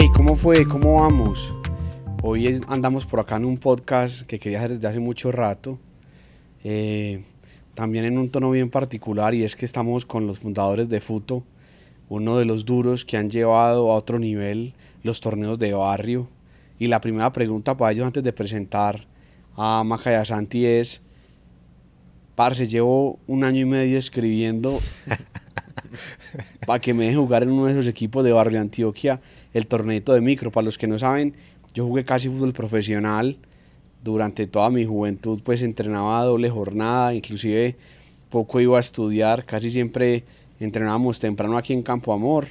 Hey, ¿cómo fue? ¿Cómo vamos? Hoy andamos por acá en un podcast que quería hacer desde hace mucho rato. Eh, también en un tono bien particular y es que estamos con los fundadores de Futo, uno de los duros que han llevado a otro nivel los torneos de barrio. Y la primera pregunta para ellos antes de presentar a Maca y a Santi es, parce, llevo un año y medio escribiendo para que me dejen jugar en uno de esos equipos de Barrio Antioquia, el torneo de micro. Para los que no saben, yo jugué casi fútbol profesional durante toda mi juventud, pues entrenaba doble jornada, inclusive poco iba a estudiar, casi siempre entrenábamos temprano aquí en Campo Amor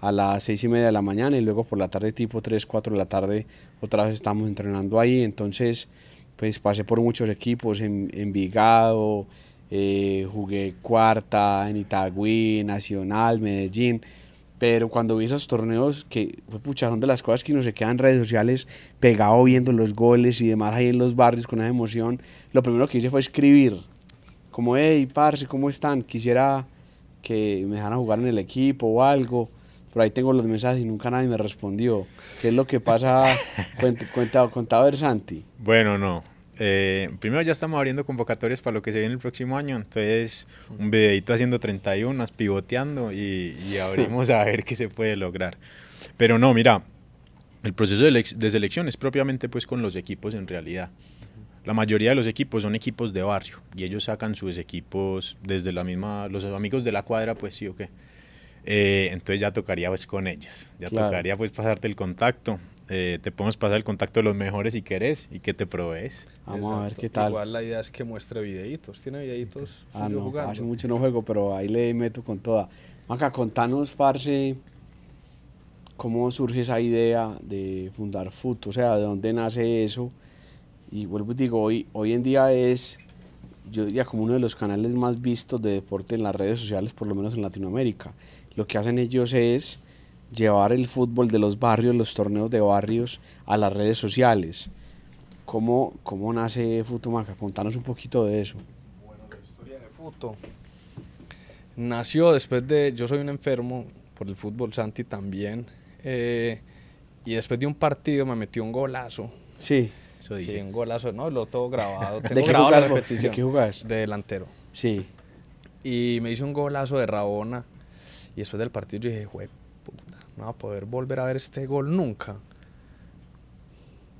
a las seis y media de la mañana y luego por la tarde tipo 3, 4 de la tarde otra vez estamos entrenando ahí, entonces pues pasé por muchos equipos en Envigado, eh, jugué cuarta en Itagüí, Nacional, Medellín, pero cuando vi esos torneos, que pucha, son de las cosas que uno se queda en redes sociales pegado viendo los goles y demás ahí en los barrios con esa emoción, lo primero que hice fue escribir, como, hey, parce, ¿cómo están? Quisiera que me dejaran jugar en el equipo o algo. Por ahí tengo los mensajes y nunca nadie me respondió. ¿Qué es lo que pasa? cuenta, cuenta, a ver, Santi. Bueno, no. Eh, primero ya estamos abriendo convocatorias para lo que se viene el próximo año, entonces un videito haciendo 31, pivoteando y, y abrimos a ver qué se puede lograr. Pero no, mira, el proceso de, de, selección es propiamente pues con los equipos en realidad. La mayoría de los equipos son equipos de barrio y ellos sacan sus equipos desde la misma, los amigos de la cuadra pues sí o qué. Eh, entonces ya tocaría pues con ellos, ya tocaría pues pasarte el contacto. Eh, te podemos pasar el contacto de los mejores si querés y que te provees. Vamos a ver qué tal. Igual la idea es que muestre videitos. ¿Tiene videitos? Ah, no, hace mucho no juego, pero ahí le meto con toda. Maca, contanos, parce, cómo surge esa idea de fundar FUT, o sea, de dónde nace eso. Y vuelvo y digo, hoy, hoy en día es, yo diría, como uno de los canales más vistos de deporte en las redes sociales, por lo menos en Latinoamérica. Lo que hacen ellos es llevar el fútbol de los barrios, los torneos de barrios a las redes sociales. ¿Cómo, cómo nace Futumaca? Contanos un poquito de eso. Bueno, la historia de Futo nació después de, yo soy un enfermo por el fútbol, Santi también, eh, y después de un partido me metió un golazo. Sí. Eso dice. Sí, un golazo, no, lo todo grabado. Tengo ¿De qué grabado la repetición. ¿De qué jugás? De delantero. Sí. Y me hizo un golazo de Rabona, y después del partido yo dije, juez, no va a poder volver a ver este gol nunca.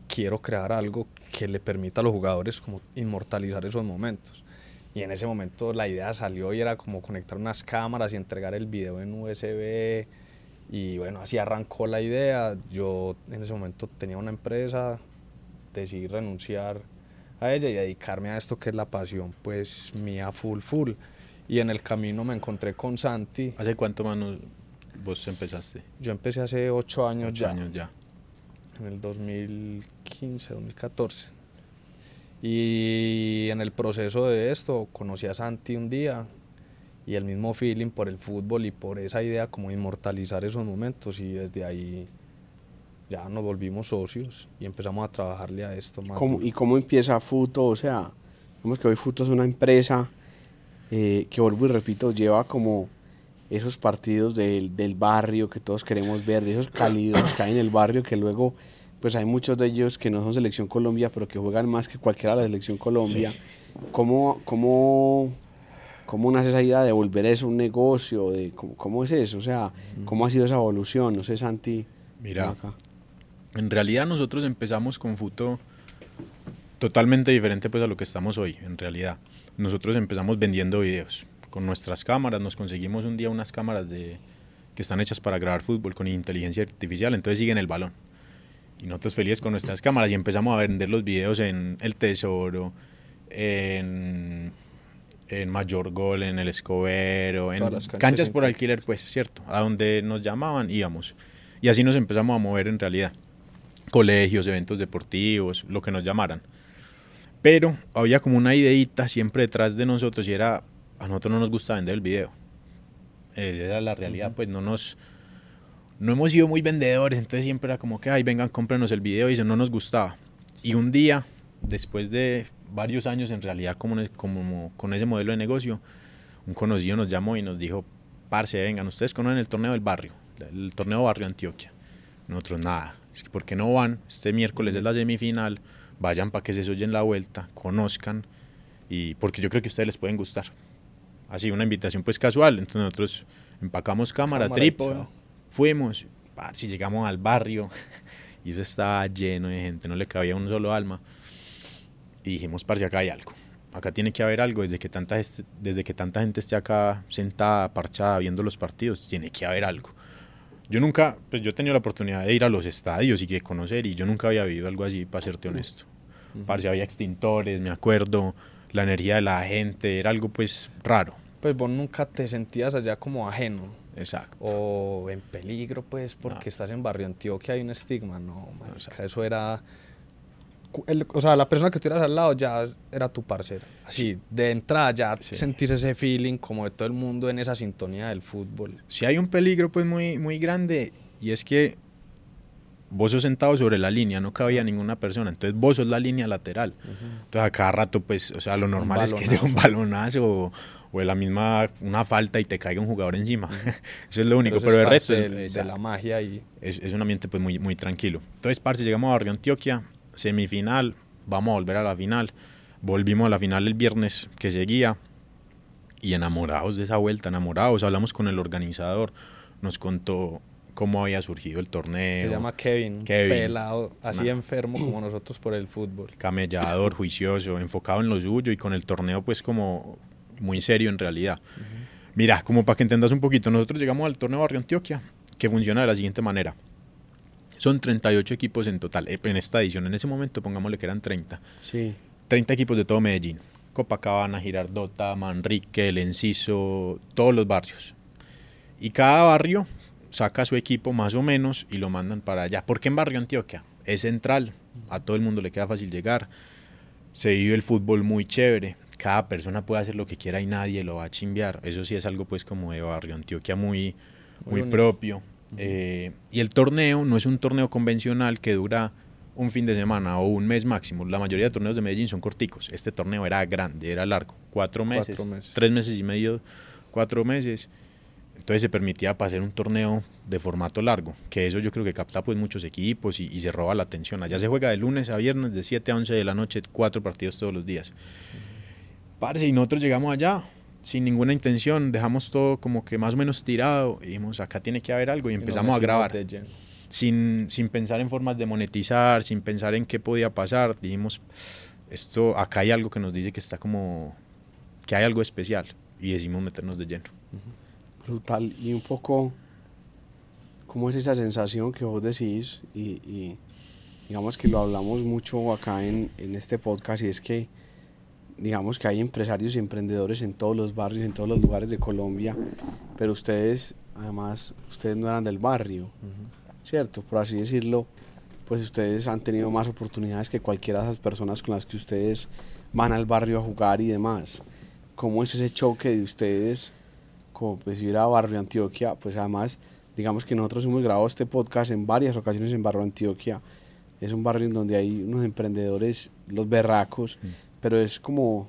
Quiero crear algo que le permita a los jugadores como inmortalizar esos momentos. Y en ese momento la idea salió y era como conectar unas cámaras y entregar el video en USB. Y bueno, así arrancó la idea. Yo en ese momento tenía una empresa, decidí renunciar a ella y dedicarme a esto que es la pasión, pues mía full full. Y en el camino me encontré con Santi. ¿Hace cuánto más vos empezaste? Yo empecé hace ocho años ocho ya. años ya. En el 2015, 2014. Y en el proceso de esto conocí a Santi un día y el mismo feeling por el fútbol y por esa idea como inmortalizar esos momentos y desde ahí ya nos volvimos socios y empezamos a trabajarle a esto más. ¿Y cómo empieza Futo? O sea, vemos que hoy Futo es una empresa eh, que vuelvo y repito, lleva como esos partidos del, del, barrio que todos queremos ver, de esos cálidos que hay en el barrio, que luego, pues hay muchos de ellos que no son Selección Colombia, pero que juegan más que cualquiera de la Selección Colombia. ¿Cómo, cómo, ¿Cómo nace esa idea de volver eso un negocio? De, cómo, cómo, es eso? O sea, ¿cómo ha sido esa evolución? No sé, Santi. Mira, en realidad nosotros empezamos con Futo totalmente diferente pues a lo que estamos hoy, en realidad. Nosotros empezamos vendiendo videos con nuestras cámaras, nos conseguimos un día unas cámaras de, que están hechas para grabar fútbol con inteligencia artificial, entonces siguen el balón. Y nosotros felices con nuestras cámaras y empezamos a vender los videos en El Tesoro, en, en Mayor Gol, en El Escobero, en canchas, canchas por alquiler, pues, ¿cierto? A donde nos llamaban íbamos. Y así nos empezamos a mover en realidad. Colegios, eventos deportivos, lo que nos llamaran. Pero había como una ideita siempre detrás de nosotros y era a nosotros no nos gusta vender el video. Esa era la realidad, pues no nos... No hemos sido muy vendedores, entonces siempre era como que, ay, vengan, cómprenos el video y eso no nos gustaba. Y un día, después de varios años en realidad como, como con ese modelo de negocio, un conocido nos llamó y nos dijo, parce, vengan, ustedes conocen el torneo del barrio, el torneo Barrio Antioquia. Nosotros nada. Es que ¿por qué no van? Este miércoles es la semifinal. Vayan para que se oyen la vuelta, conozcan y porque yo creo que a ustedes les pueden gustar. Así una invitación pues casual. Entonces nosotros empacamos cámara, Cámara, trípode, fuimos, si llegamos al barrio y eso estaba lleno de gente, no le cabía un solo alma. Y dijimos, parce, acá hay algo. Acá tiene que haber algo, desde que, tanta, desde que tanta gente esté acá sentada, parchada, viendo los partidos, tiene que haber algo. Yo nunca, pues yo he tenido la oportunidad de ir a los estadios y de conocer, y yo nunca había vivido algo así, para serte honesto. Parce, había extintores, me acuerdo, la energía de la gente, era algo pues raro. Pues vos nunca te sentías allá como ajeno Exacto. o en peligro, pues, porque No. estás en Barrio Antioquia hay un estigma. No, marica, eso era... el- o sea, la persona que tuvieras al lado ya era tu parcero. Así, de entrada ya Sí. sentís ese feeling como de todo el mundo en esa sintonía del fútbol. si hay un peligro pues muy, muy grande y es que vos sos sentado sobre la línea, no cabía ninguna persona, entonces vos sos la línea lateral. Entonces a cada rato pues, o sea, lo normal es que sea un balonazo o, o de la misma, una falta y te caiga un jugador encima. Eso es lo único, pero, es el resto parte es, de, la magia y es, es un ambiente pues muy, muy tranquilo. Entonces, parce, llegamos a Barrio Antioquia, semifinal, vamos a volver a la final. Volvimos a la final el viernes que seguía y enamorados de esa vuelta, enamorados. Hablamos con el organizador, nos contó cómo había surgido el torneo. se llama Kevin, Kevin. pelado, así Nah. enfermo como nosotros por el fútbol. camellador, juicioso, enfocado en lo suyo y con el torneo pues como muy serio en realidad. Mira, como para que entendas un poquito, nosotros llegamos al torneo Barrio Antioquia, que funciona de la siguiente manera. Son 38 equipos en total, eh, en esta edición, en ese momento pongámosle que eran 30. Sí. 30 equipos de todo Medellín. Copacabana, Girardota, Manrique, El Enciso, todos los barrios. Y cada barrio saca su equipo más o menos y lo mandan para allá. ¿Por qué en Barrio Antioquia? Es central, a todo el mundo le queda fácil llegar. Se vive el fútbol muy chévere. Cada persona puede hacer lo que quiera y nadie lo va a chimbear. Eso sí es algo pues como de Barrio Antioquia muy, Muy propio. Eh, y el torneo no es un torneo convencional que dura un fin de semana o un mes máximo. La mayoría de torneos de Medellín son corticos. Este torneo era grande, era largo. Cuatro meses, Cuatro meses. tres meses y medio, cuatro meses. Entonces se permitía para hacer un torneo de formato largo, que eso yo creo que capta pues muchos equipos y, y se roba la atención. Allá se juega de lunes a viernes, de 7 a 11 de la noche, cuatro partidos todos los días. Parce, y nosotros llegamos allá sin ninguna intención, dejamos todo como que más o menos tirado y dijimos, acá tiene que haber algo y empezamos a metimos grabar sin, sin pensar en formas de monetizar, sin pensar en qué podía pasar, dijimos, esto, acá hay algo que nos dice que está como, que hay algo especial y decidimos meternos de lleno. Brutal. Y un poco, ¿cómo es esa sensación que vos decís? Y, y digamos que lo hablamos mucho acá en, en este podcast y es que, digamos que hay empresarios y emprendedores en todos los barrios, en todos los lugares de Colombia, pero ustedes, además, ustedes no eran del barrio, ¿cierto? Por así decirlo, pues ustedes han tenido más oportunidades que cualquiera de esas personas con las que ustedes van al barrio a jugar y demás. ¿Cómo es ese choque de ustedes? Como pues ir a Barrio Antioquia, pues además, digamos que nosotros hemos grabado este podcast en varias ocasiones en Barrio Antioquia. Es un barrio en donde hay unos emprendedores, los berracos, Mm. pero es como,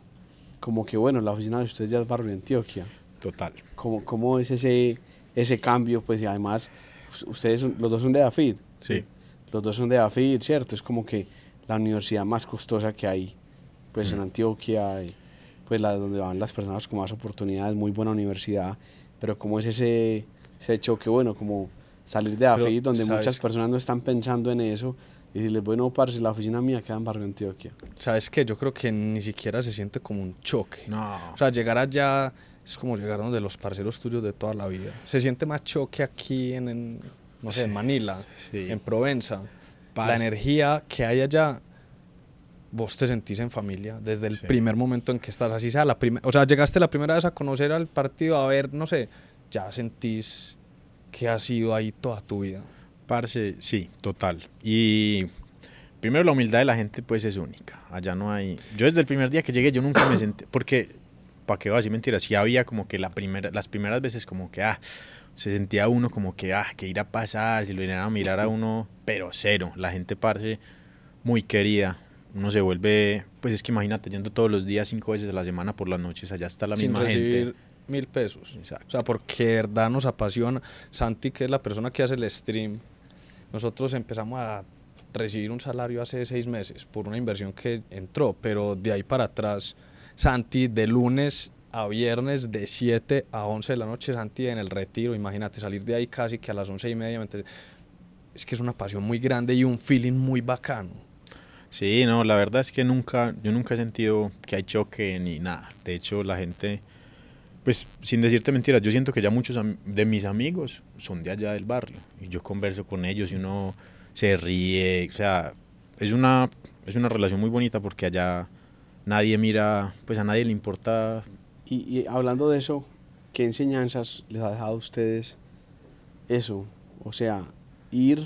como que bueno, la oficina de ustedes ya es Barrio Antioquia. Total. ¿Cómo, cómo es ese, ese cambio? Pues y además, pues, ustedes, son- los dos son de AFID. Sí. Los dos son de AFID, ¿cierto? Es como que la universidad más costosa que hay, pues en Mm. Antioquia, y, pues la donde van las personas con más oportunidades, muy buena universidad, pero como es ese, ese choque, bueno, como salir de Pero, AFID, donde ¿sabes muchas personas no están pensando en eso, y decirles, bueno, parce, la oficina mía queda en Barrio Antioquia. ¿Sabes qué? Yo creo que ni siquiera se siente como un choque. No. O sea, llegar allá es como llegar donde los parceros tuyos de toda la vida. Se siente más choque aquí en, en, no sé, en Sí, Manila, sí. en Provenza. La Parce. energía que hay allá, vos te sentís en familia desde el Sí. primer momento en que estás. Así sea la primera, o sea, llegaste la primera vez a conocer al partido, a ver, no sé, ya sentís que has ido ahí toda tu vida. Parce, sí, total. Y primero la humildad de la gente pues es única. Allá no hay... Yo desde el primer día que llegué yo nunca me sentí... Porque, ¿para qué voy a decir mentiras? Sí había como que la primera, las primeras veces como que, ah, se sentía uno como que, ah, que ir a pasar, si lo vinieran a mirar a uno, pero cero. La gente, parce, muy querida. Uno se vuelve, pues es que imagínate, yendo todos los días, cinco veces a la semana por las noches, allá está la sin misma gente. mil pesos. Exacto. O sea, porque de verdad nos apasiona. Santi, que es la persona que hace el stream, nosotros empezamos a recibir un salario hace seis meses por una inversión que entró, pero de ahí para atrás, Santi, de lunes a viernes, de 7 a 11 de la noche, Santi en el retiro, imagínate salir de ahí casi que a las 11 y media, es que es una pasión muy grande y un feeling muy bacano. Sí, no, la verdad es que nunca, yo nunca he sentido que hay choque ni nada. De hecho, la gente, pues sin decirte mentiras, yo siento que ya muchos de mis amigos son de allá del barrio y yo converso con ellos y uno se ríe, o sea, es una, es una relación muy bonita porque allá nadie mira, pues a nadie le importa. Y, hablando de eso, ¿qué enseñanzas les ha dejado a ustedes eso? O sea, ir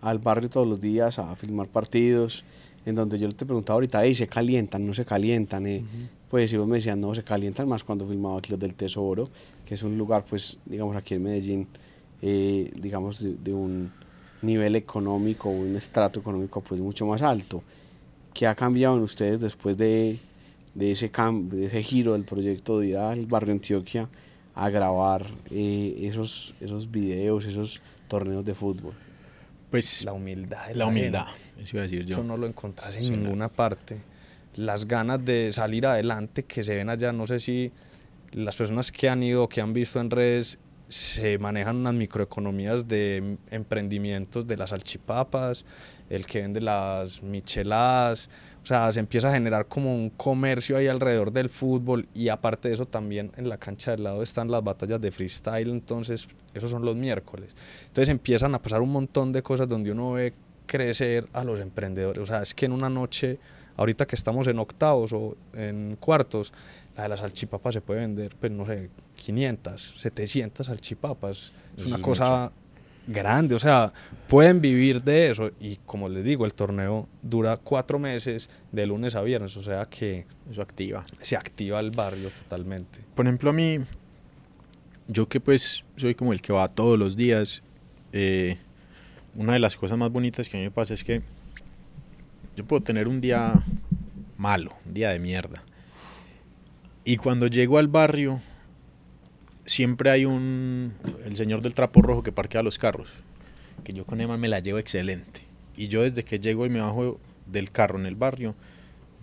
al barrio todos los días a filmar partidos, en donde yo te preguntaba ahorita, ¿y se calientan, no se calientan? Eh? Pues si vos me decían, no, se calientan más cuando filmaba aquí los del Tesoro, que es un lugar, pues, digamos, aquí en Medellín, eh, digamos, de un nivel económico, un estrato económico pues mucho más alto. ¿Qué ha cambiado en ustedes después de, de ese, de ese giro del proyecto de ir al barrio Antioquia a grabar eh, esos, esos videos, esos torneos de fútbol? Pues la humildad. La, humildad, eso iba a decir yo. Eso no lo encontrás en ninguna parte. Las ganas de salir adelante que se ven allá, no sé si las personas que han ido, que han visto en redes, se manejan unas microeconomías de emprendimientos de las salchipapas, el que vende las micheladas, o sea, se empieza a generar como un comercio ahí alrededor del fútbol y aparte de eso también en la cancha del lado están las batallas de freestyle, entonces esos son los miércoles. Entonces empiezan a pasar un montón de cosas donde uno ve crecer a los emprendedores, o sea, es que en una noche, ahorita que estamos en octavos o en cuartos, la de las salchipapas se puede vender, pues no sé, 500, 700 salchipapas. Es una cosa grande, o sea, pueden vivir de eso. Y como les digo, el torneo dura cuatro meses de lunes a viernes, o sea que... Eso activa. Se activa el barrio totalmente. Por ejemplo, a mí, yo que pues soy como el que va todos los días, eh, una de las cosas más bonitas que a mí me pasa es que yo puedo tener un día malo, un día de mierda y cuando llego al barrio, siempre hay un. El señor del trapo rojo que parquea los carros. Que yo con Emma me la llevo excelente. Y yo desde que llego y me bajo del carro en el barrio,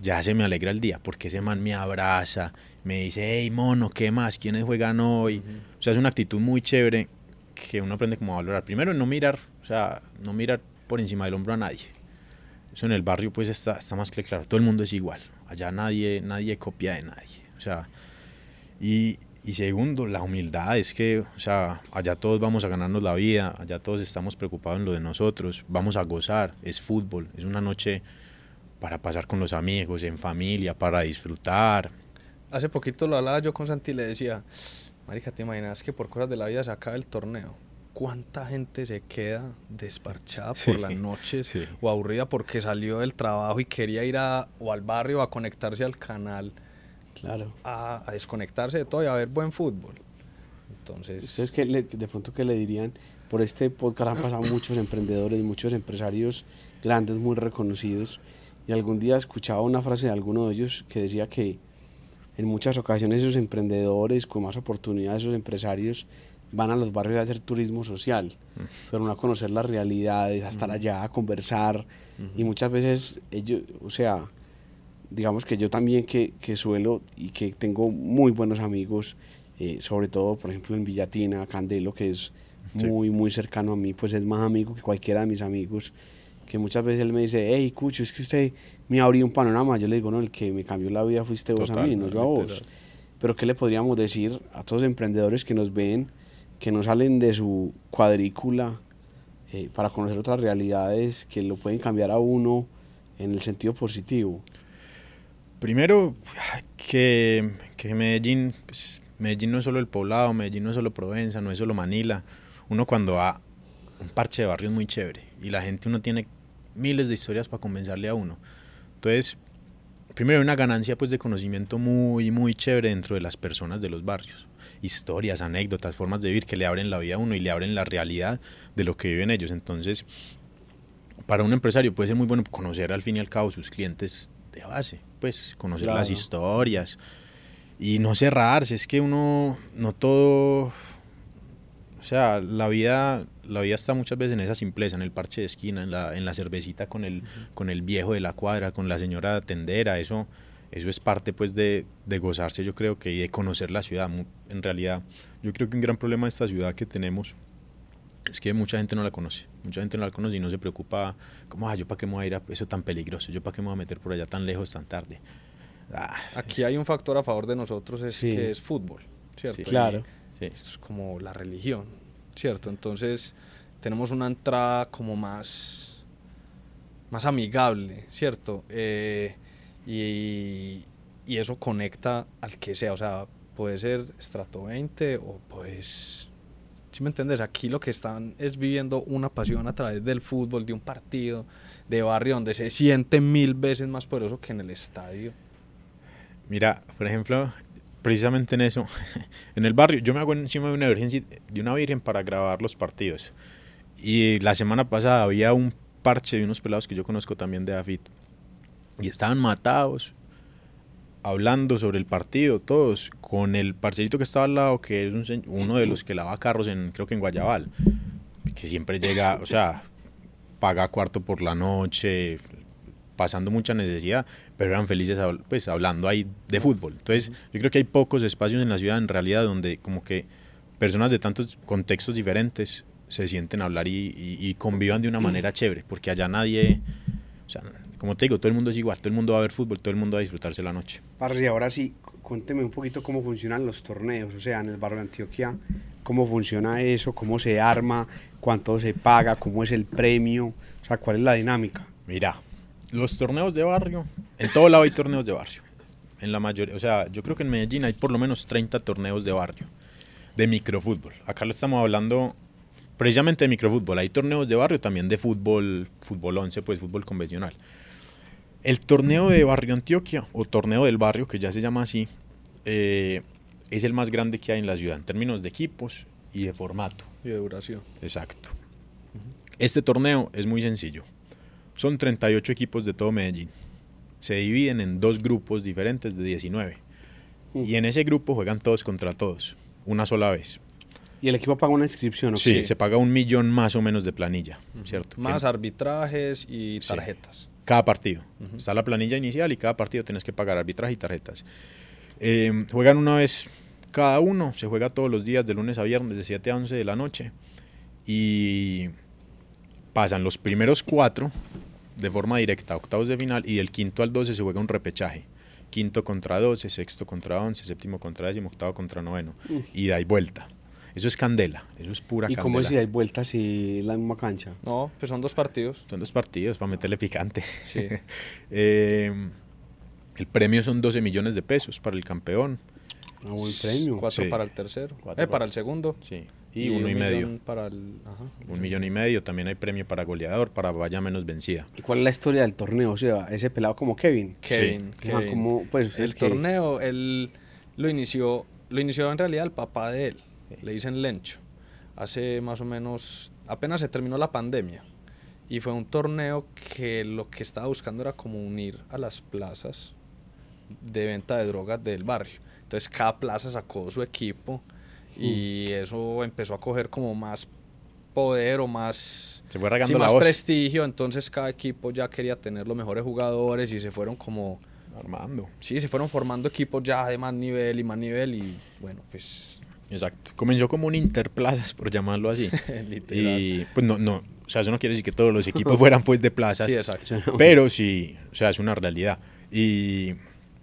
ya se me alegra el día. Porque ese man me abraza, me dice, hey mono, ¿qué más? ¿Quiénes juegan hoy? O sea, es una actitud muy chévere que uno aprende como a valorar. Primero, no mirar, o sea, no mirar por encima del hombro a nadie. Eso en el barrio pues está, está más que claro. Todo el mundo es igual. Allá nadie, nadie copia de nadie. O sea, y, segundo, la humildad es que, o sea, allá todos vamos a ganarnos la vida, allá todos estamos preocupados en lo de nosotros, vamos a gozar, es fútbol, es una noche para pasar con los amigos, en familia, para disfrutar. Hace poquito lo hablaba yo con Santi y le decía, Marica, ¿te imaginas que por cosas de la vida se acaba el torneo? ¿Cuánta gente se queda desparchada por las noches o aburrida porque salió del trabajo y quería ir a, o al barrio a conectarse al canal? Claro. a, desconectarse de todo y a ver buen fútbol. Entonces... ¿Ustedes que de pronto qué le dirían? Por este podcast han pasado muchos emprendedores, muchos empresarios grandes, muy reconocidos. Y algún día escuchaba una frase de alguno de ellos que decía que en muchas ocasiones esos emprendedores con más oportunidades, esos empresarios, van a los barrios a hacer turismo social, mm. pero no a conocer las realidades, a estar mm. allá, a conversar. Y muchas veces ellos, o sea, digamos que yo también que, que suelo y que tengo muy buenos amigos, eh, sobre todo, por ejemplo, en Villatina, Candelo, que es muy, muy cercano a mí, pues es más amigo que cualquiera de mis amigos, que muchas veces él me dice, hey, Cucho, es que usted me abrió un panorama. Yo le digo, no, el que me cambió la vida fuiste vos a mí, no yo a vos. Pero ¿qué le podríamos decir a todos los emprendedores que nos ven, que no salen de su cuadrícula eh, para conocer otras realidades que lo pueden cambiar a uno en el sentido positivo? Primero, que, Medellín, pues, Medellín no es solo el poblado, Medellín no es solo Provenza, no es solo Manila. Uno cuando va, un parche de barrio es muy chévere y la gente uno tiene miles de historias para convencerle a uno. Entonces, primero una ganancia pues de conocimiento muy, muy chévere dentro de las personas de los barrios. Historias, anécdotas, formas de vivir que le abren la vida a uno y le abren la realidad de lo que viven ellos. Entonces, para un empresario puede ser muy bueno conocer al fin y al cabo sus clientes de base pues conocer las historias y no cerrarse, es que uno no todo O sea, la vida, la vida está muchas veces en esa simpleza, en el parche de esquina, en la, en la cervecita con el, con el viejo de la cuadra, con la señora tendera, eso, eso es parte pues de, de gozarse, yo creo que, y de conocer la ciudad. En realidad, yo creo que un gran problema de esta ciudad que tenemos es que mucha gente no la conoce, mucha gente no la conoce y no se preocupa, como, ah, yo para qué me voy a ir a eso tan peligroso, yo para qué me voy a meter por allá tan lejos, tan tarde. Ah, Aquí hay un factor a favor de nosotros, es que es fútbol, ¿cierto? claro. Esto es como la religión, ¿cierto? Entonces tenemos una entrada como más, más amigable, ¿cierto? Eh, y, y eso conecta al que sea, o sea, puede ser estrato 20 o pues ¿Sí me entiendes? Aquí lo que están es viviendo una pasión a través del fútbol, de un partido de barrio donde se siente mil veces más poderoso que en el estadio. Mira, por ejemplo, precisamente en eso, en el barrio, yo me hago encima de una virgen, de una virgen para grabar los partidos. Y la semana pasada había un parche de unos pelados que yo conozco también de David. Y estaban matados, hablando sobre el partido, todos, con el parcerito que estaba al lado, que es un, uno de los que lava carros, en, creo que en Guayabal, que siempre llega, o sea, paga cuarto por la noche, pasando mucha necesidad, pero eran felices pues, hablando ahí de fútbol. Entonces, yo creo que hay pocos espacios en la ciudad en realidad donde como que personas de tantos contextos diferentes se sienten a hablar y, y convivan de una manera chévere, porque allá nadie, o sea, como te digo, todo el mundo es igual, todo el mundo va a ver fútbol, todo el mundo va a disfrutarse la noche. Parce, ahora sí, cuénteme un poquito cómo funcionan los torneos, o sea, en el barrio de Antioquia, cómo funciona eso, cómo se arma, cuánto se paga, cómo es el premio, o sea, cuál es la dinámica. Mira, los torneos de barrio, en todo lado hay torneos de barrio. En la mayoría, o sea, yo creo que en Medellín hay por lo menos 30 torneos de barrio, de microfútbol. Acá lo estamos hablando precisamente de microfútbol. Hay torneos de barrio también de fútbol, fútbol 11, pues fútbol convencional. El torneo de Barrio Antioquia, o torneo del barrio, que ya se llama así, eh, es el más grande que hay en la ciudad, en términos de equipos y de formato. Y de duración. Exacto. Este torneo es muy sencillo. Son 38 equipos de todo Medellín. Se dividen en dos grupos diferentes de 19. Y en ese grupo juegan todos contra todos, una sola vez. ¿Y el equipo paga una inscripción? ¿o sí, se paga un millón más o menos de planilla, ¿cierto? Más arbitrajes y tarjetas cada partido. Está la planilla inicial y cada partido tienes que pagar arbitraje y tarjetas. Em, juegan una vez cada uno, se juega todos los días de lunes a viernes de 7 a 11 de la noche y pasan los primeros cuatro de forma directa octavos de final y del quinto al 12 se juega un repechaje. Quinto contra 12, sexto contra 11, séptimo contra décimo, octavo contra noveno. Y da y vuelta. Eso es candela, eso es pura candela. ¿Y cómo es si hay vueltas y la misma cancha? No, pues son dos partidos. Son dos partidos para meterle picante. Sí. Eh, el premio son 12 millones de pesos para el campeón. Un ah, buen premio. Cuatro para el tercero. eh, para el segundo. Sí. Y, uno y medio. Para el, ajá, un millón y medio. También hay premio para goleador, para vaya menos vencida. ¿Y cuál es la historia del torneo? O sea, ese pelado como Kevin. Kevin. Sí. Kevin. pues, el torneo, él lo inició, lo inició en realidad el papá de él le dicen Lencho. Hace más o menos, apenas se terminó la pandemia y fue un torneo que lo que estaba buscando era como unir a las plazas de venta de drogas del barrio. Entonces cada plaza sacó su equipo y mm. eso empezó a coger como más poder o más, se fue más prestigio. Entonces cada equipo ya quería tener los mejores jugadores y se fueron como armando. Sí, se fueron formando equipos ya de más nivel y más nivel y bueno, pues Exacto. Comenzó como un interplazas, por llamarlo así. y pues no, no, o sea, eso no quiere decir que todos los equipos fueran pues de plazas. Sí, exacto. Pero sí, o sea, es una realidad. Y,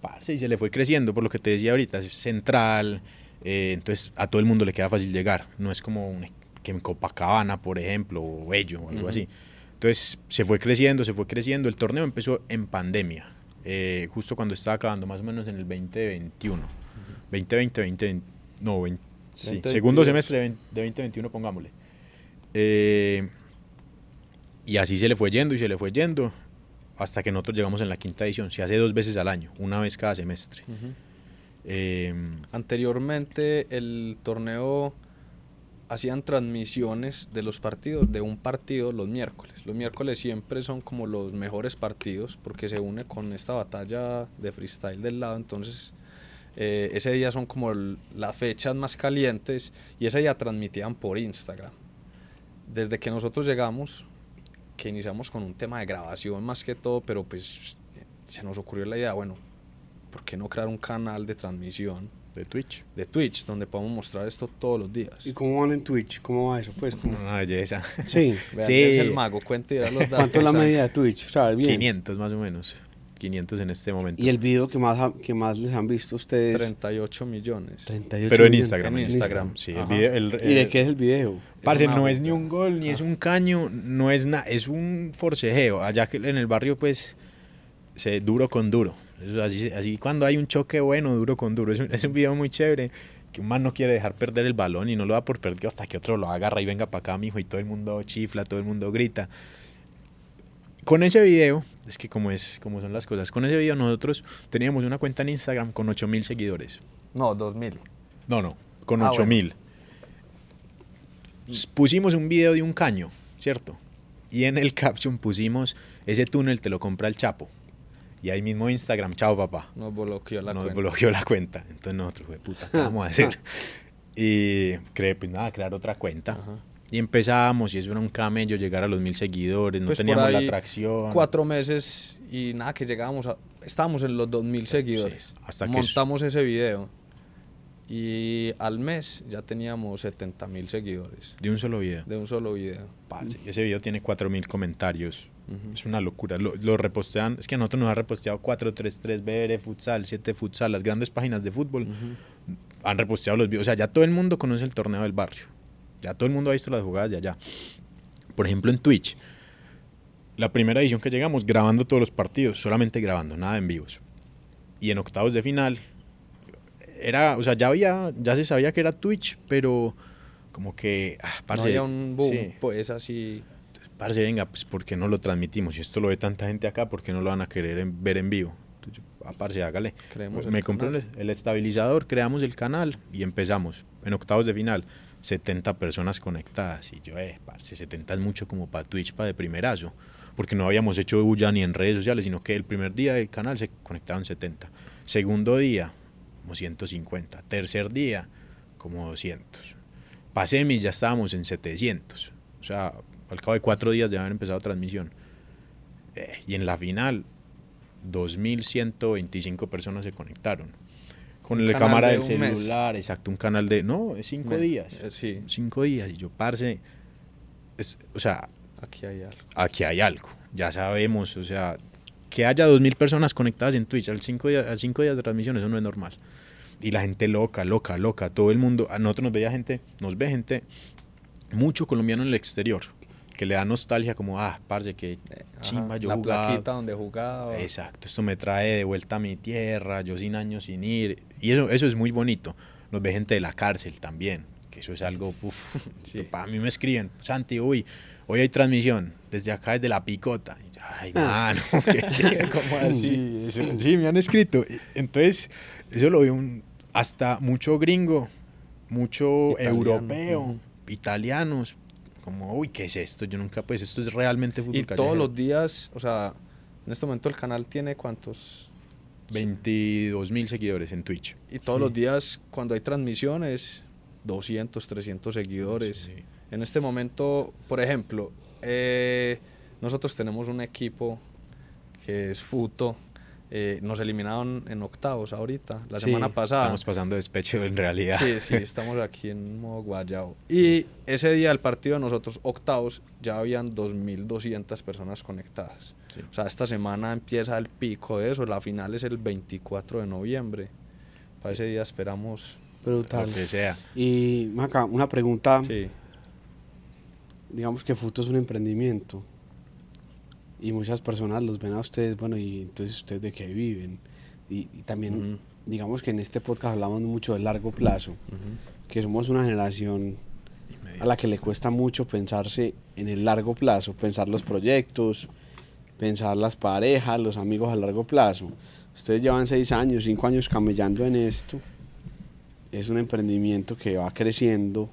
parce, y se le fue creciendo, por lo que te decía ahorita, es central, eh, entonces a todo el mundo le queda fácil llegar. No es como un, que en Copacabana, por ejemplo, o Bello, o algo así. Entonces se fue creciendo, se fue creciendo. El torneo empezó en pandemia, eh, justo cuando estaba acabando, más o menos en el 2021. 2020, 2020, no, 20, Sí, segundo semestre de 2021, pongámosle. Eh, y así se le fue yendo y se le fue yendo hasta que nosotros llegamos en la quinta edición. Se hace dos veces al año, una vez cada semestre. Eh, Anteriormente el torneo hacían transmisiones de los partidos, de un partido los miércoles. Los miércoles siempre son como los mejores partidos porque se une con esta batalla de freestyle del lado. Entonces Eh, ese día son como el- las fechas más calientes y ese día transmitían por Instagram. Desde que nosotros llegamos, que iniciamos con un tema de grabación más que todo, pero pues se nos ocurrió la idea, bueno, ¿por qué no crear un canal de transmisión De Twitch. de Twitch donde podamos mostrar esto todos los días? ¿Y cómo van en Twitch? ¿Cómo va eso? Pues, ¿cómo? Una belleza. Sí. Vean, Sí. es el mago, cuente los datos. ¿Cuánto es la media de Twitch? ¿Sabes bien? 500 más o menos. 500 en este momento. ¿Y el video que más, que más les han visto ustedes? 38 millones. 38 Pero en. Instagram. En Instagram. Sí, el video. el- ¿Y de el- qué es el video? Parce, no es ni un gol, ni es un caño, no es nada, es un forcejeo. Allá que en el barrio, pues, se duro con duro. Eso así, así cuando hay un choque bueno, duro con duro. Es un, es un video muy chévere. Que un man no quiere dejar perder el balón y no lo da por perdido hasta que otro lo agarra y venga para acá, mijo, y todo el mundo chifla, todo el mundo grita. Con ese video, es que como, es, como son las cosas, con ese video nosotros teníamos una cuenta en Instagram con 8000 seguidores. No, 2000. No, no, con Ah, 8000. S- Pusimos un video de un caño, ¿cierto? Y en el caption pusimos, ese túnel te lo compra el Chapo. Y ahí mismo Instagram, chao papá. Nos bloqueó la Nos cuenta. bloqueó la cuenta. Entonces nosotros, puta, ¿qué vamos a hacer? y creé, pues nada, crear otra cuenta. Ajá. Y empezamos, y eso era un camello, llegar a los mil seguidores, no Pues teníamos la atracción. Cuatro meses y nada, que llegábamos a... Estábamos en los 2000 seguidores. hasta que Montamos ese video. Y al mes ya teníamos 70 mil seguidores. De un solo video. De un solo video. Parce, ese video tiene 4000 comentarios. Ujú. Es una locura. Lo, lo repostean. Es que a nosotros nos ha reposteado 433 BR Futsal, 7 Futsal, las grandes páginas de fútbol. Han reposteado los videos. O sea, ya todo el mundo conoce el torneo del barrio. Ya todo el mundo ha visto las jugadas de allá. Por ejemplo, en Twitch. La primera edición que llegamos, grabando todos los partidos, solamente grabando, nada en vivos. Y en octavos de final, era, o sea, ya había, ya se sabía que era Twitch, pero como que, ah, No parce, había un boom, sí. pues así. Parce, venga, pues ¿por qué no lo transmitimos? Si esto lo ve tanta gente acá, ¿por qué no lo van a querer en- ver en vivo? Entonces, ah, parce, hágale. Creemos el Me compré canal. el, el estabilizador, creamos el canal y empezamos. En octavos de final, 70 personas conectadas. Y yo, eh, parce, 70 es mucho como para Twitch, para de primerazo. Porque no habíamos hecho bulla ni en redes sociales, sino que el primer día del canal se conectaron 70. Segundo día, como 150. Tercer día, como 200. Para semis ya estábamos en 700. O sea, al cabo de cuatro días de haber empezado transmisión. Eh, y en la final, 2.125 personas se conectaron. Con la cámara de del mes. celular, exacto, un canal de... No, es cinco días. eh, sí, Cinco días. Y yo, parce, es- o sea, aquí hay algo. aquí hay algo. Ya sabemos, o sea, que haya 2.000 personas conectadas en Twitch al cinco días, a cinco días de transmisión, eso no es normal. Y la gente loca, loca, loca, todo el mundo, a nosotros nos veía gente, nos ve gente, mucho colombiano en el exterior, que le da nostalgia como, ah, parce, que chimba, yo La jugaba. plaquita donde jugaba. Exacto, esto me trae de vuelta a mi tierra, yo sin años sin ir. Y eso, eso es muy bonito. Nos ve gente de la cárcel también, que eso es algo, uff, Sí. para mí me escriben, Santi, uy, hoy hay transmisión desde acá, desde La Picota. Y yo, Ay, mano, ¿qué- qué? ¿Cómo así? Sí, eso- sí, me han escrito. Entonces, eso lo veo un, hasta mucho gringo, mucho Italiano, europeo, italianos, como, uy, ¿qué es esto? Yo nunca, pues, esto es realmente fútbol Y todos los días, o sea, en este momento el canal tiene cuántos. 22 mil seguidores en Twitch. Y todos Sí. los días, cuando hay transmisiones, 200, 300 seguidores. Sí. En este momento, por ejemplo, eh, nosotros tenemos un equipo que es Futo. Eh, nos eliminaron en octavos ahorita, la Sí, semana pasada. Estamos pasando despecho en realidad. Sí, sí, estamos aquí en modo guayao. Y ese día del partido de nosotros, octavos, ya habían 2.200 personas conectadas. Sí. O sea, esta semana empieza el pico de eso, la final es el 24 de noviembre. Para ese día esperamos... Brutal. Lo que sea. Y, Maca, una pregunta. Sí, Digamos que Futo es un emprendimiento. Y muchas personas los ven a ustedes, bueno, y entonces ustedes de qué viven. Y, y también, digamos que en este podcast hablamos mucho del largo plazo, que somos una generación a la que le cuesta mucho pensarse en el largo plazo, pensar los proyectos, pensar las parejas, los amigos a largo plazo. Ustedes llevan seis años, cinco años camellando en esto. Es un emprendimiento que va creciendo,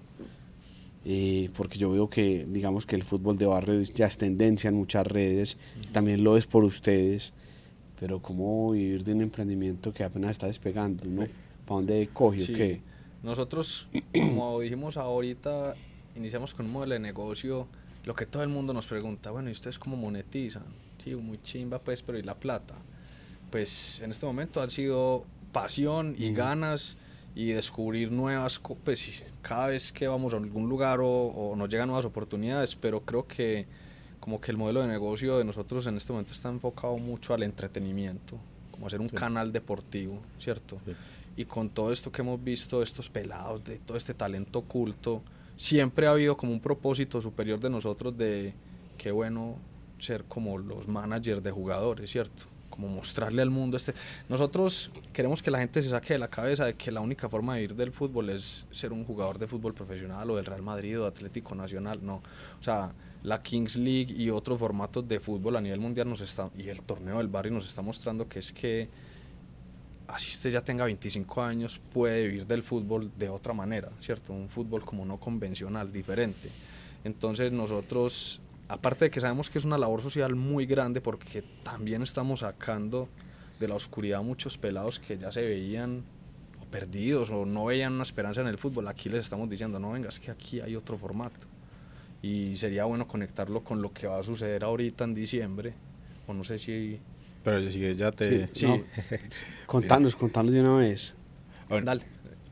eh, porque yo veo que, digamos que el fútbol de barrio ya es tendencia en muchas redes, también lo es por ustedes, pero cómo vivir de un emprendimiento que apenas está despegando, ¿no? para dónde coge Sí. qué? Nosotros, como dijimos ahorita, iniciamos con un modelo de negocio, lo que todo el mundo nos pregunta, bueno, ¿y ustedes cómo monetizan? Sí, muy chimba pues, pero ¿y la plata? Pues en este momento ha sido pasión y Ujú. ganas y descubrir nuevas, pues cada vez que vamos a algún lugar o, o nos llegan nuevas oportunidades, pero creo que como que el modelo de negocio de nosotros en este momento está enfocado mucho al entretenimiento, como hacer un Sí. canal deportivo, ¿cierto? Sí. Y con todo esto que hemos visto, estos pelados, de todo este talento oculto, siempre ha habido como un propósito superior de nosotros de qué bueno ser como los managers de jugadores, ¿cierto? Como mostrarle al mundo este... Nosotros queremos que la gente se saque de la cabeza de que la única forma de vivir del fútbol es ser un jugador de fútbol profesional o del Real Madrid o Atlético Nacional, no. O sea, la Kings League y otros formatos de fútbol a nivel mundial nos está, y el torneo del barrio nos está mostrando que es que así usted ya tenga 25 años, puede vivir del fútbol de otra manera, ¿cierto? Un fútbol como no convencional, diferente. Entonces nosotros, aparte de que sabemos que es una labor social muy grande, porque también estamos sacando de la oscuridad muchos pelados que ya se veían o perdidos o no veían una esperanza en el fútbol, aquí les estamos diciendo, no venga, es que aquí hay otro formato. Y sería bueno conectarlo con lo que va a suceder ahorita en diciembre, o no sé si... Pero si que ya te... Sí, no. Contanos, contanos de una vez. Bueno, Dale.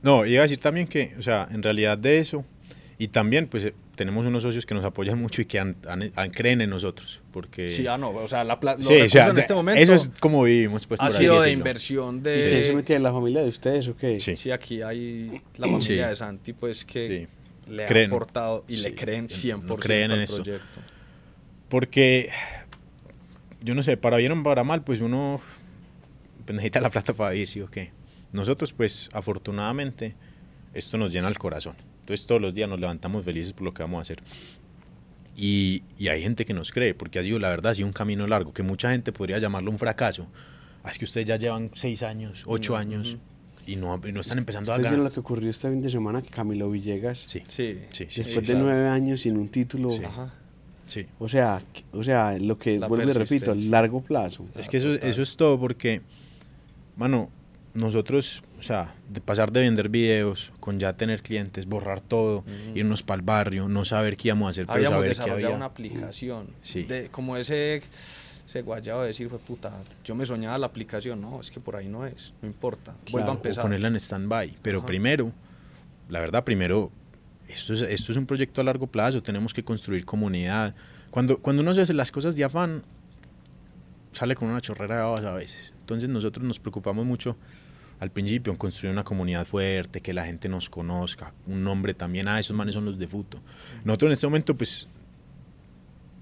No, iba a decir también que, o sea, en realidad de eso, y también, pues, tenemos unos socios que nos apoyan mucho y que han- han- han- creen en nosotros, porque... Sí, ah, no, o sea, la los Sí, o sea, en de- este momento eso es como vivimos, pues, ha por así sido de decirlo. inversión ¿Y de... quién se metía en la familia de ustedes o qué? Sí. Sí, aquí hay la familia Sí. de Santi, pues, que Sí. le Creen. ha aportado y le Sí, creen no 100% creen en al esto. proyecto. Porque, yo no sé, para bien o para mal, pues uno pues, necesita la plata para vivir, ¿sí o qué? Nosotros, pues, afortunadamente, esto nos llena el corazón. Entonces, todos los días nos levantamos felices por lo que vamos a hacer. Y, y hay gente que nos cree, porque ha sido, la verdad, ha sido un camino largo, que mucha gente podría llamarlo un fracaso. Ah, es que ustedes ya llevan seis años, ocho Ujú. años, y no, y no están empezando a ¿Ustedes vieron ganar. lo que ocurrió este fin de semana? Que Camilo Villegas, Sí, Sí. sí, sí. después sí, de nueve años sin un título, Sí. Ajá. sí. o sea, o sea, lo que La vuelvo y repito, largo plazo. Es que eso, eso es todo porque, mano, nosotros, o sea, de pasar de vender videos con ya tener clientes, borrar todo, Ujú. irnos para el barrio, no saber qué íbamos a hacer, pero Habíamos saber qué desarrollado había. una aplicación. Sí. De, como ese, ese guayado de decir, fue puta, yo me soñaba la aplicación. No, es que por ahí no es, no importa. Vuelva Claro, a o o empezar. ponerla en stand-by. Pero Ajá. primero, la verdad, primero, esto es, esto es un proyecto a largo plazo, tenemos que construir comunidad. Cuando, cuando uno se hace las cosas de afán, sale con una chorrera de babas a veces. Entonces nosotros nos preocupamos mucho al principio en construir una comunidad fuerte, que la gente nos conozca, un nombre también, ah, esos manes son los de Futo. Nosotros en este momento, pues,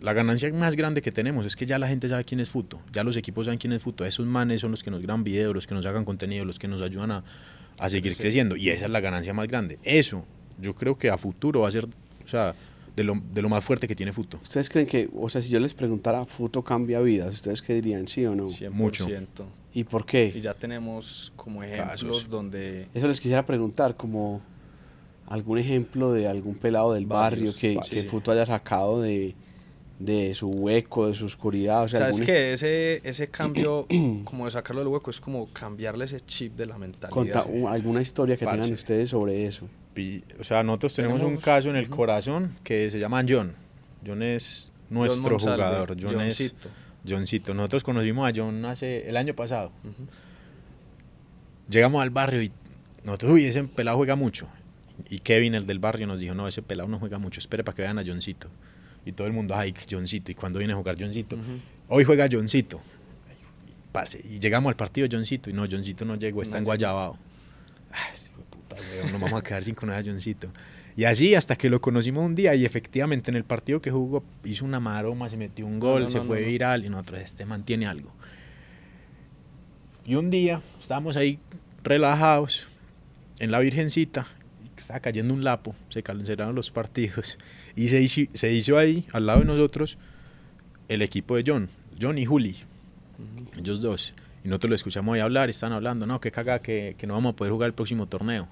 la ganancia más grande que tenemos es que ya la gente sabe quién es Futo, ya los equipos saben quién es Futo, esos manes son los que nos graban videos, los que nos hagan contenido, los que nos ayudan a, a seguir Sí. creciendo, y esa es la ganancia más grande. Eso, yo creo que a futuro va a ser, o sea, de lo, de lo más fuerte que tiene Futo. ¿Ustedes creen que, o sea, si yo les preguntara, ¿Futo cambia vidas? ¿Ustedes qué dirían, sí o no? 100%. Mucho. ¿Y por Y qué? ya tenemos como ejemplos Casos. donde... Eso les quisiera preguntar, como algún ejemplo de algún pelado del barrio Varios, que, que Sí. Futo haya sacado de, de su hueco, de su oscuridad. O sea, ¿Sabes algún- que ese, ese cambio, como de sacarlo del hueco, es como cambiarle ese chip de la mentalidad? conta- un- alguna historia que Parce. tengan ustedes sobre eso. Y, o sea, nosotros tenemos, un Tenemos- caso en el corazón que se llama John. John es nuestro John Monsalve, jugador. John es Johncito. Nosotros conocimos a John hace el año pasado. Llegamos al barrio y nosotros, uy, ese pelado juega mucho. Y Kevin, el del barrio, nos dijo, no, ese pelado no juega mucho, espere para que vean a Johncito. Y todo el mundo, ay, Johncito. ¿Y cuándo viene a jugar Johncito? Ujú. Hoy juega Johncito. Parce, y llegamos al partido Johncito y no, Johncito no llegó, está No en. Guayabao. Ay, de puta, weón, nos vamos a quedar sin conocer a Johncito. Y así hasta que lo conocimos un día y efectivamente en el partido que jugó hizo una maroma, se metió un gol, no, se no, fue viral y nosotros, este mantiene algo. Y un día estábamos ahí relajados en la Virgencita, estaba cayendo un lapo, se cancelaron los partidos y se hizo, se hizo ahí, al lado de nosotros, el equipo de John, John y Juli, ellos dos. Y nosotros lo escuchamos ahí hablar, están hablando, no, que caga que, que no vamos a poder jugar el próximo torneo.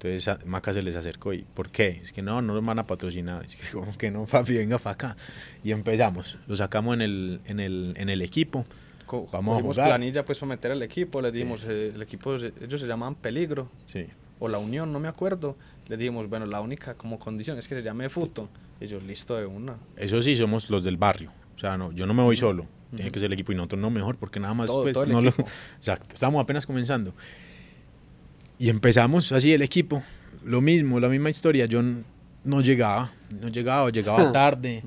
Entonces Maca se les acercó y, ¿por qué? Es que no, no nos van a patrocinar. Es que como que no, papi, venga para acá. Y empezamos, lo sacamos en el, en el, en el equipo. Co- Vamos a jugar. planilla pues para meter el equipo, les dijimos, eh, el equipo, ellos se llamaban Peligro, Sí. o La Unión, no me acuerdo. Les dijimos, bueno, la única como condición es que se llame Futo. Ellos, listo de una. Eso sí, somos los del barrio. O sea, no, yo no me voy solo. Tiene que ser el equipo y nosotros no mejor porque nada más Todo- pues, todo no lo-. Exacto, estamos apenas comenzando. Y empezamos así el equipo, lo mismo, la misma historia. Yo no llegaba, no llegaba, llegaba tarde,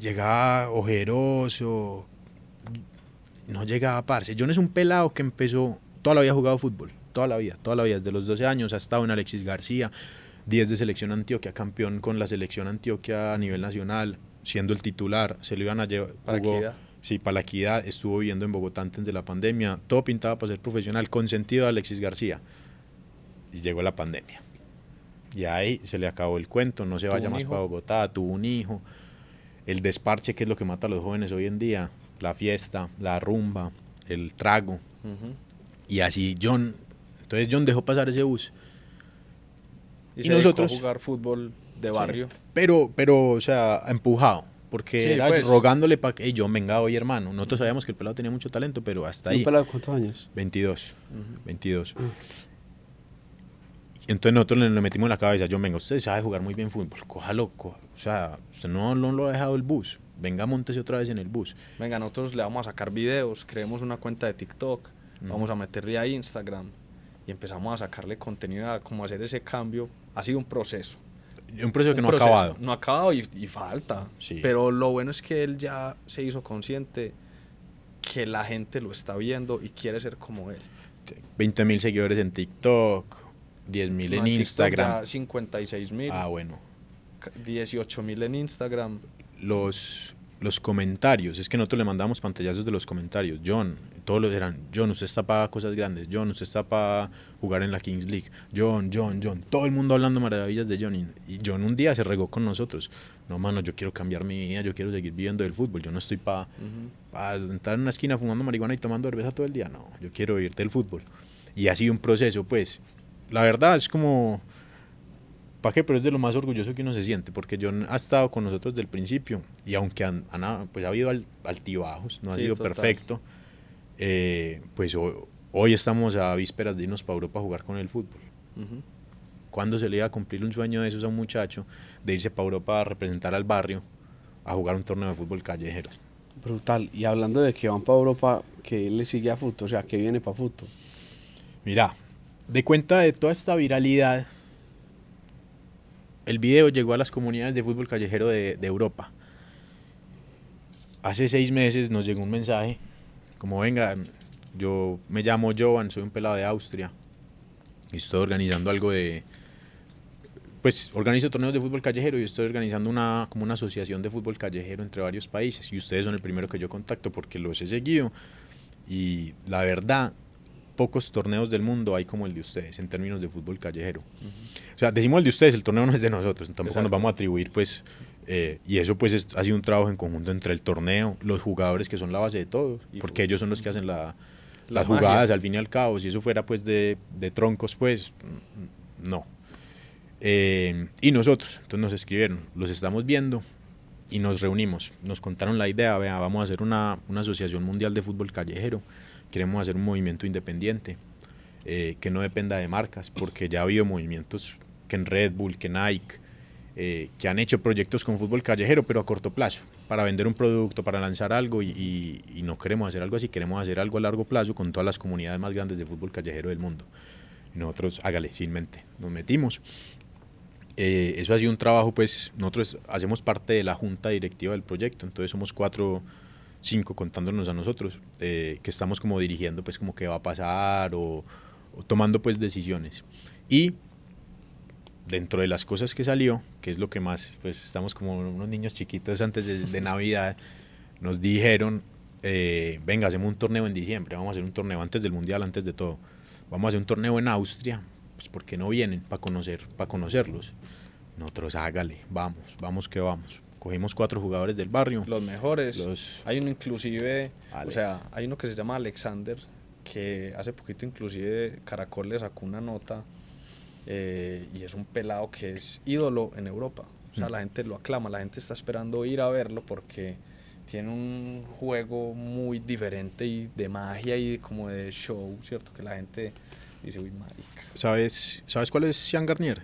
llegaba ojeroso, no llegaba parce. John es un pelado que empezó, toda la vida ha jugado fútbol, toda la vida, toda la vida, desde los 12 años ha estado en Alexis García, 10 de selección Antioquia, campeón con la selección Antioquia a nivel nacional, siendo el titular, se lo iban a llevar. Para jugó-. Sí, para la equidad, estuvo viviendo en Bogotá antes de la pandemia, todo pintaba para ser profesional, consentido de Alexis García. Y llegó la pandemia. Y ahí se le acabó el cuento, no se vaya más hijo. para Bogotá, tuvo un hijo. El desparche, que es lo que mata a los jóvenes hoy en día, la fiesta, la rumba, el trago. Y así John, entonces John dejó pasar ese bus. Y, Y se dedicó nosotros- a jugar fútbol de barrio. Pero, pero, o sea, empujado. Porque Sí, era pues. rogándole para que "Ey, John venga hoy, hermano. Nosotros sabíamos que el pelado tenía mucho talento, pero hasta ahí. ¿Un pelado de cuántos años? 22. Ujú. 22. Y Entonces nosotros le, metimos en la cabeza, John, venga, usted sabe jugar muy bien fútbol, cójalo, co- o sea, usted no, no lo ha dejado el bus, venga, montese otra vez en el bus. Venga, nosotros le vamos a sacar videos, creemos una cuenta de TikTok, vamos a meterle a Instagram y empezamos a sacarle contenido, a como hacer ese cambio. Ha sido un proceso. Un proceso que Un no proceso. ha acabado. No ha acabado y, y falta. Sí. Pero lo bueno es que él ya se hizo consciente que la gente lo está viendo y quiere ser como él. 20 mil seguidores en TikTok, 10 mil en TikTok Instagram. ya 56 mil, Ah, bueno. 18 mil en Instagram. Los, los comentarios, es que nosotros le mandamos pantallazos de los comentarios. John, todos los eran, John, usted está para cosas grandes. John, usted está para jugar en la Kings League. John, John, John. Todo el mundo hablando maravillas de John. Y, John un día se regó con nosotros. No, mano, yo quiero cambiar mi vida, yo quiero seguir viviendo del fútbol. Yo no estoy para Ujú. estar en una esquina fumando marihuana y tomando cerveza todo el día. No, yo quiero vivir del fútbol. Y ha sido un proceso, pues. La verdad es como. ¿Para qué? Pero es de lo más orgulloso que uno se siente, porque John ha estado con nosotros desde el principio y aunque han, han- pues ha habido al- altibajos, no ha Sí, sido total. perfecto, eh, pues ho- hoy estamos a vísperas de irnos para Europa a jugar con el fútbol. Ujú. ¿Cuándo se le iba a cumplir un sueño de esos a un muchacho de irse para Europa a representar al barrio a jugar un torneo de fútbol callejero? Brutal. Y hablando de que van para Europa, que él le sigue a Futo, o sea, que viene para Futo. Mira, de cuenta de toda esta viralidad, el video llegó a las comunidades de fútbol callejero de, Europa. Hace seis meses nos llegó un mensaje, como venga, yo me llamo Jovan, soy un pelado de Austria y estoy organizando algo de, pues organizo torneos de fútbol callejero y estoy organizando una, como una asociación de fútbol callejero entre varios países y ustedes son el primero que yo contacto porque los he seguido y la verdad pocos torneos del mundo hay como el de ustedes en términos de fútbol callejero. O sea, decimos el de ustedes, el torneo no es de nosotros, tampoco nos vamos a atribuir, pues, eh, y eso pues es- ha sido un trabajo en conjunto entre el torneo, los jugadores que son la base de todo, Y porque ellos son los que hacen la- La las magia. jugadas al fin y al cabo, si eso fuera pues de, de troncos, pues, no. Eh, y nosotros, entonces nos escribieron, los estamos viendo y nos reunimos, nos contaron la idea, vea, vamos a hacer una, una asociación mundial de fútbol callejero, queremos hacer un movimiento independiente, eh, que no dependa de marcas, porque ya ha habido movimientos que en Red Bull, que Nike, eh, que han hecho proyectos con fútbol callejero, pero a corto plazo, para vender un producto, para lanzar algo, y, y- y no queremos hacer algo así, queremos hacer algo a largo plazo con todas las comunidades más grandes de fútbol callejero del mundo. Y nosotros, hágale, sin mente, nos metimos. Eh, eso ha sido un trabajo, pues nosotros hacemos parte de la junta directiva del proyecto, entonces somos cuatro, cinco contándonos a nosotros, eh, que estamos como dirigiendo pues como qué va a pasar o, o tomando pues decisiones. Y dentro de las cosas que salió, que es lo que más, pues estamos como unos niños chiquitos antes de, de Navidad, nos dijeron, eh, venga, hacemos un torneo en diciembre, vamos a hacer un torneo antes del Mundial, antes de todo. Vamos a hacer un torneo en Austria, pues ¿por qué no vienen para conocer, para conocerlos? Nosotros hágale, vamos, vamos que vamos. Cogimos cuatro jugadores del barrio. Los mejores. Los- Hay uno inclusive, Alex. o sea, hay uno que se llama Alexander, que hace poquito inclusive Caracol le sacó una nota eh, y es un pelado que es ídolo en Europa. O sea, Mm. la gente lo aclama, la gente está esperando ir a verlo porque tiene un juego muy diferente y de magia y como de show, ¿cierto? Que la gente dice, uy, marica. ¿Sabes, ¿Sabes cuál es Jean Garnier?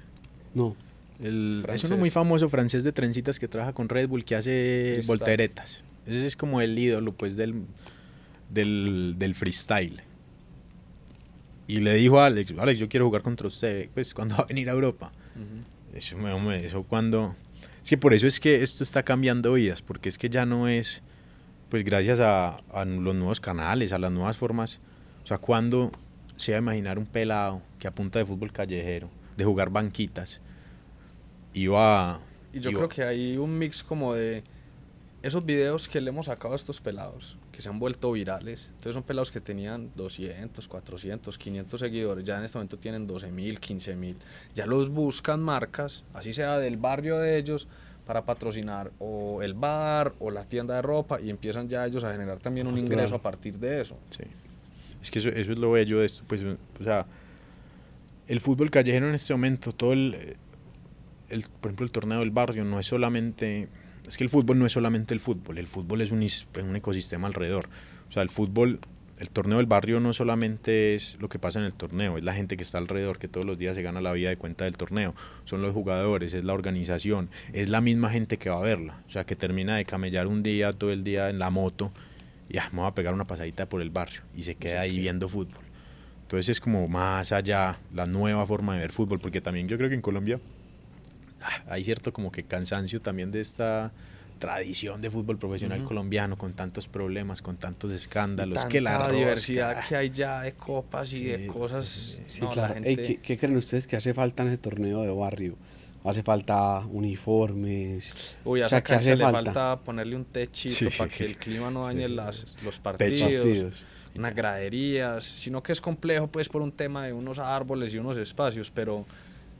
No. El, es uno muy famoso francés de trencitas que trabaja con Red Bull que hace Freestyle. volteretas. Ese es como el ídolo pues del, del, del freestyle. Y le dijo a Alex, Alex, yo quiero jugar contra usted, pues cuando va a venir a Europa. Ujú. Eso, me- eso cuando... Es que por eso es que esto está cambiando vidas, porque es que ya no es, pues gracias a, a los nuevos canales, a las nuevas formas. O sea, cuando se va a imaginar un pelado que apunta de fútbol callejero, de jugar banquitas, iba. Y yo iba- creo que hay un mix como de esos videos que le hemos sacado a estos pelados, que se han vuelto virales. Entonces son pelados que tenían 200, 400, 500 seguidores, ya en este momento tienen 12 mil, 15 mil. Ya los buscan marcas, así sea del barrio de ellos, para patrocinar o el bar o la tienda de ropa y empiezan ya ellos a generar también un ingreso a partir de eso. Sí. Es que eso, eso es lo bello de esto. Pues, o sea, el fútbol callejero en este momento, todo el, el, por ejemplo, el torneo del barrio no es solamente... Es que el fútbol no es solamente el fútbol, el fútbol es un, is- un ecosistema alrededor. O sea, el fútbol, el torneo del barrio no solamente es lo que pasa en el torneo, es la gente que está alrededor, que todos los días se gana la vida de cuenta del torneo. Son los jugadores, es la organización, es la misma gente que va a verla. O sea, que termina de camellar un día, todo el día en la moto, y ya, me voy a pegar una pasadita por el barrio, y se queda ahí viendo fútbol. Entonces es como más allá la nueva forma de ver fútbol, porque también yo creo que en Colombia ah, hay cierto como que cansancio también de esta tradición de fútbol profesional Ujú. colombiano con tantos problemas, con tantos escándalos, Tanta que la rosca, diversidad que hay ya de copas y Sí, de cosas. sí, sí, Sí, no, la claro. gente- Ey, ¿qué, qué creen ustedes que hace falta en ese torneo de barrio? Hace falta uniformes. Uy, a O sea, esa ¿qué cancha hace le falta? falta? ponerle un techito Sí. para que el clima no dañe Sí. las, los partidos, partidos. unas graderías, sino que es complejo pues por un tema de unos árboles y unos espacios, pero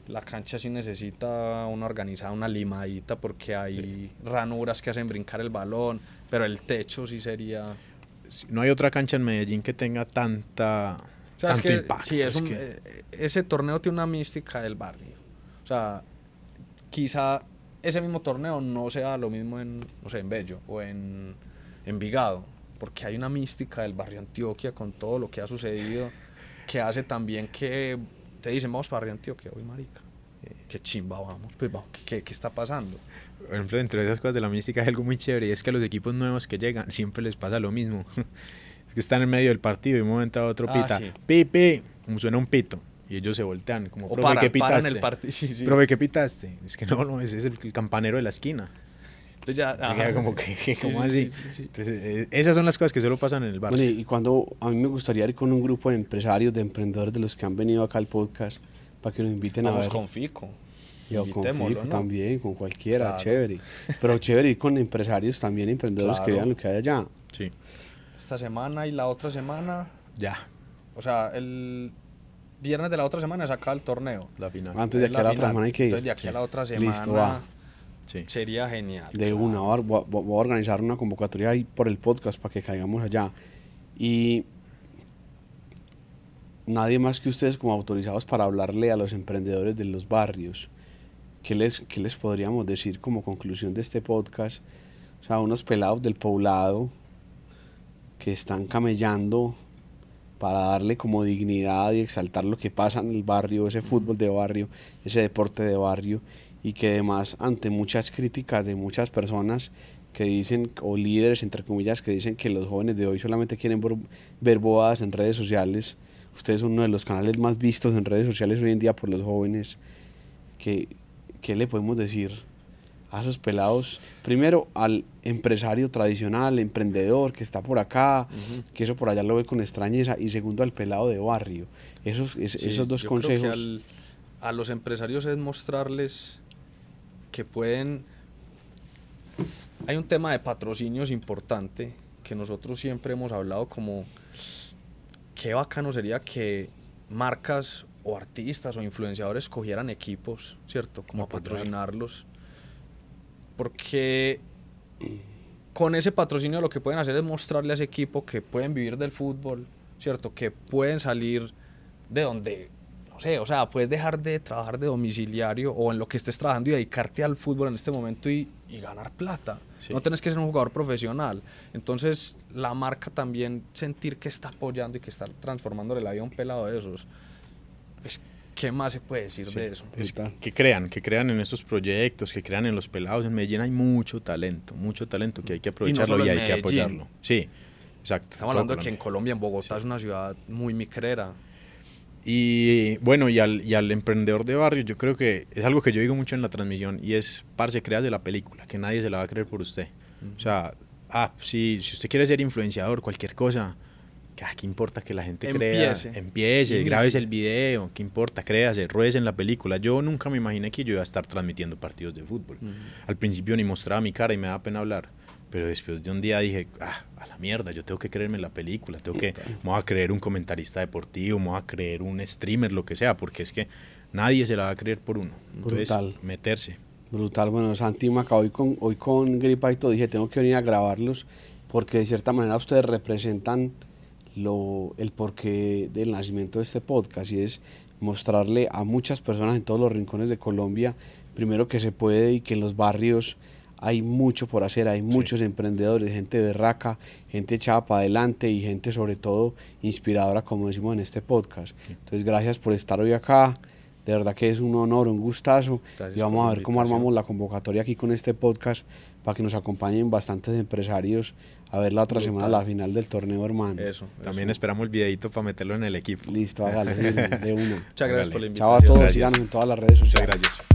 la cancha sí necesita una organizada, una limadita porque hay ranuras que hacen brincar el balón, pero el techo sí sería... No hay otra cancha en Medellín que tenga tanta O sea, es tanto que, impacto. sí, es es un- que- ese torneo tiene una mística del barrio. O sea, quizá ese mismo torneo no sea lo mismo en, no sé, en Bello o en Envigado, porque hay una mística del barrio Antioquia con todo lo que ha sucedido, que hace también que te dicen, vamos para Barrio Antioquia, hoy marica, eh, qué chimba vamos, pues vamos, ¿qué, qué, qué está pasando? Por ejemplo, entre esas cosas de la mística hay algo muy chévere y es que a los equipos nuevos que llegan siempre les pasa lo mismo. es que están en medio del partido y de un momento a otro Ah, pita, sí. pi, pi, suena un pito y ellos se voltean como, O profe, para, ¿qué pitaste? el partido, sí, sí. Profe, ¿qué pitaste? Es que no, no, ese es el, el campanero de la esquina. Entonces ya, Se ajá. queda como que, Sí, ¿cómo sí, así? sí, sí, sí. Entonces, eh, esas son las cosas que solo pasan en el barrio. Bueno, y cuando a mí me gustaría ir con un grupo de empresarios, de emprendedores de los que han venido acá al podcast para que nos inviten a ver. con Fico. Y o con Fico ¿no? también, con cualquiera, Claro. chévere. Pero chévere ir con empresarios también, emprendedores que vean lo que hay allá. Sí, Esta semana y la otra semana, ya, o sea, el viernes de la otra semana se acaba el torneo. la final. Antes de Es aquí a la otra semana hay que ir. Entonces de aquí a la otra semana Listo, va. Sí. sería genial. De claro. una, voy a, voy a- voy a organizar una convocatoria ahí por el podcast para que caigamos allá. Y nadie más que ustedes como autorizados para hablarle a los emprendedores de los barrios. ¿Qué les, qué les podríamos decir como conclusión de este podcast? O sea, unos pelados del poblado que están camellando para darle como dignidad y exaltar lo que pasa en el barrio, ese fútbol de barrio, ese deporte de barrio, y que además ante muchas críticas de muchas personas que dicen, o líderes entre comillas, que dicen que los jóvenes de hoy solamente quieren ver, bobadas en redes sociales, ustedes son uno de los canales más vistos en redes sociales hoy en día por los jóvenes, que, ¿qué le podemos decir a esos pelados? Primero al empresario tradicional, emprendedor que está por acá, Ujú. que eso por allá lo ve con extrañeza, y segundo al pelado de barrio. Esos, es- Sí, esos dos yo creo que consejos. al- a los empresarios es mostrarles que pueden... Hay un tema de patrocinios importante que nosotros siempre hemos hablado como qué bacano sería que marcas o artistas o influenciadores cogieran equipos, ¿cierto? Como a patrocinarlos. Porque con ese patrocinio lo que pueden hacer es mostrarle a ese equipo que pueden vivir del fútbol, ¿cierto? Que pueden salir de donde, sé, o sea, puedes dejar de trabajar de domiciliario o en lo que estés trabajando y dedicarte al fútbol en este momento y, y ganar plata. Sí. No tienes que ser un jugador profesional. Entonces, la marca también sentir que está apoyando y que está transformándole la vida a un pelado de esos. Pues, ¿qué más se puede decir Sí. de eso? Es que crean, que crean en estos proyectos, que crean en los pelados. En Medellín hay mucho talento, mucho talento que hay que aprovecharlo y, solo en hay que Medellín. apoyarlo. Sí, exacto. Estamos hablando de que en Colombia. Colombia, en Bogotá, es una ciudad muy micrera. Y bueno, y al, y al emprendedor de barrio, yo creo que es algo que yo digo mucho en la transmisión y es, parce, creas de la película, que nadie se la va a creer por usted. O sea, ah, si, si usted quiere ser influenciador, cualquier cosa, ah, ¿qué importa que la gente Empiece. crea? Empiece, Inicie. grabes el video, ¿qué importa? Créase, ruedes en la película. Yo nunca me imaginé que yo iba a estar transmitiendo partidos de fútbol. Al principio ni mostraba mi cara y me daba pena hablar. Pero después de un día dije, ah, a la mierda, yo tengo que creerme en la película, tengo que, me voy a creer un comentarista deportivo, me voy a creer un streamer, lo que sea, porque es que nadie se la va a creer por uno. Entonces, Brutal. meterse. Brutal, bueno, Santi Maca, hoy con, hoy con Gripa y todo dije, tengo que venir a grabarlos porque de cierta manera ustedes representan lo, el porqué del nacimiento de este podcast y es mostrarle a muchas personas en todos los rincones de Colombia, primero que se puede y que en los barrios hay mucho por hacer, hay muchos emprendedores, gente berraca, gente echada para adelante y gente sobre todo inspiradora, como decimos en este podcast. Entonces, gracias por estar hoy acá. De verdad que es un honor, un gustazo. Gracias y vamos a ver cómo armamos la convocatoria aquí con este podcast para que nos acompañen bastantes empresarios a ver la otra Brutal. semana la final del torneo, hermano. Eso. También eso. esperamos el videito para meterlo en el equipo. Listo, hágale, de una. Muchas gracias por la invitación. Chao a todos, Gracias. síganos en todas las redes Muchas sociales. gracias.